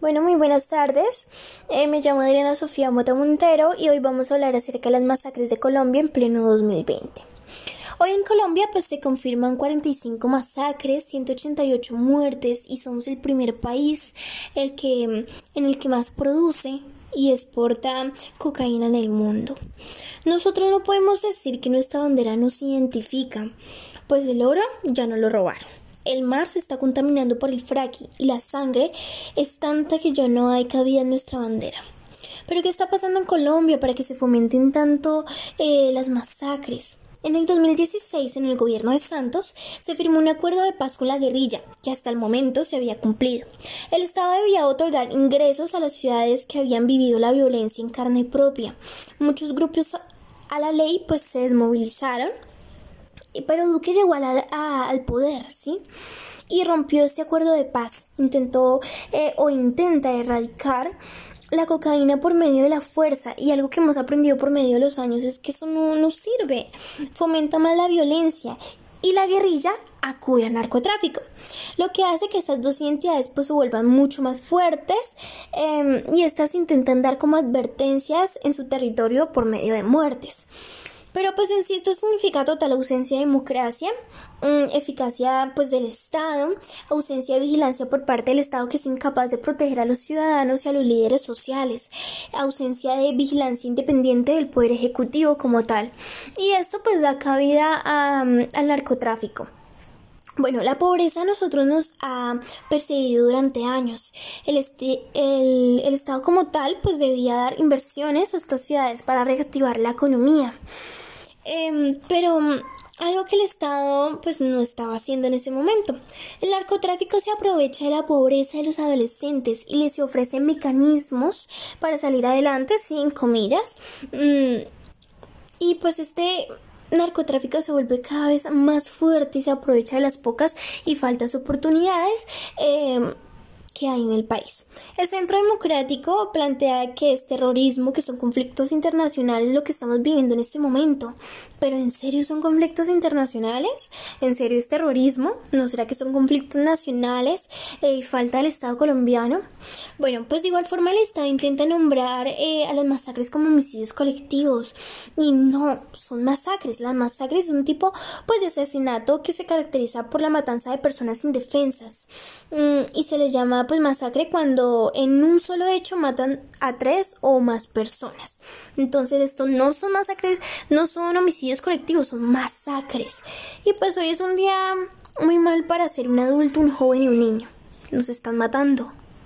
Bueno, muy buenas tardes. Eh, me llamo Adriana Sofía Mota Montero y hoy vamos a hablar acerca de las masacres de Colombia en pleno 2020. Hoy en Colombia pues se confirman 45 masacres, 188 muertes y somos el primer país el que, en el que más produce y exporta cocaína en el mundo. Nosotros no podemos decir que nuestra bandera nos identifica, pues el oro ya no lo robaron. El mar se está contaminando por el fracking y la sangre es tanta que ya no hay cabida en nuestra bandera. Pero ¿qué está pasando en Colombia para que se fomenten tanto eh, las masacres? En el 2016, en el gobierno de Santos, se firmó un acuerdo de paz con la guerrilla, que hasta el momento se había cumplido. El Estado debía otorgar ingresos a las ciudades que habían vivido la violencia en carne propia. Muchos grupos a la ley pues se desmovilizaron pero Duque llegó al poder, ¿sí? Y rompió este acuerdo de paz. Intentó eh, o intenta erradicar la cocaína por medio de la fuerza y algo que hemos aprendido por medio de los años es que eso no nos sirve. Fomenta más la violencia y la guerrilla acude al narcotráfico, lo que hace que estas dos identidades pues se vuelvan mucho más fuertes em, y estas intentan dar como advertencias en su territorio por medio de muertes. Pero pues en sí esto significa total ausencia de democracia, mm, eficacia pues del Estado, ausencia de vigilancia por parte del Estado que es incapaz de proteger a los ciudadanos y a los líderes sociales, ausencia de vigilancia independiente del poder ejecutivo como tal. Y esto pues da cabida al narcotráfico. Bueno, la pobreza a nosotros nos ha perseguido durante años. El, este, el, el Estado como tal pues debía dar inversiones a estas ciudades para reactivar la economía. Em, pero mm, algo que el Estado pues no estaba haciendo en ese momento. El narcotráfico se aprovecha de la pobreza de los adolescentes y les ofrece mecanismos para salir adelante, sin comillas. Mm, y pues este narcotráfico se vuelve cada vez más fuerte y se aprovecha de las pocas y faltas oportunidades. Em, que hay en el país. El Centro Democrático plantea que es terrorismo, que son conflictos internacionales lo que estamos viviendo en este momento. Pero ¿en serio son conflictos internacionales? ¿En serio es terrorismo? ¿No será que son conflictos nacionales eh, y falta el Estado colombiano? Bueno, pues de igual forma el Estado intenta nombrar eh, a las masacres como homicidios colectivos y no, son masacres. Las masacres es un tipo pues de asesinato que se caracteriza por la matanza de personas indefensas mm, y se le llama pues masacre cuando en un solo hecho matan a tres o más personas. Entonces esto no son masacres, no son homicidios colectivos, son masacres. Y pues hoy es un día muy mal para ser un adulto, un joven y un niño. Nos están matando.